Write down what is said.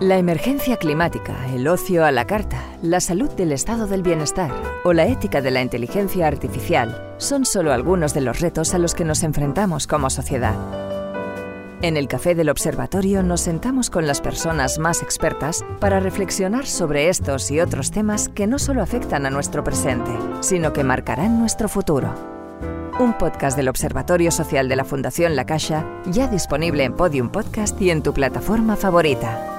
La emergencia climática, el ocio a la carta, la salud del estado del bienestar o la ética de la inteligencia artificial son solo algunos de los retos a los que nos enfrentamos como sociedad. En el Café del Observatorio nos sentamos con las personas más expertas para reflexionar sobre estos y otros temas que no solo afectan a nuestro presente, sino que marcarán nuestro futuro. Un podcast del Observatorio Social de la Fundación La Caixa, ya disponible en Podium Podcast y en tu plataforma favorita.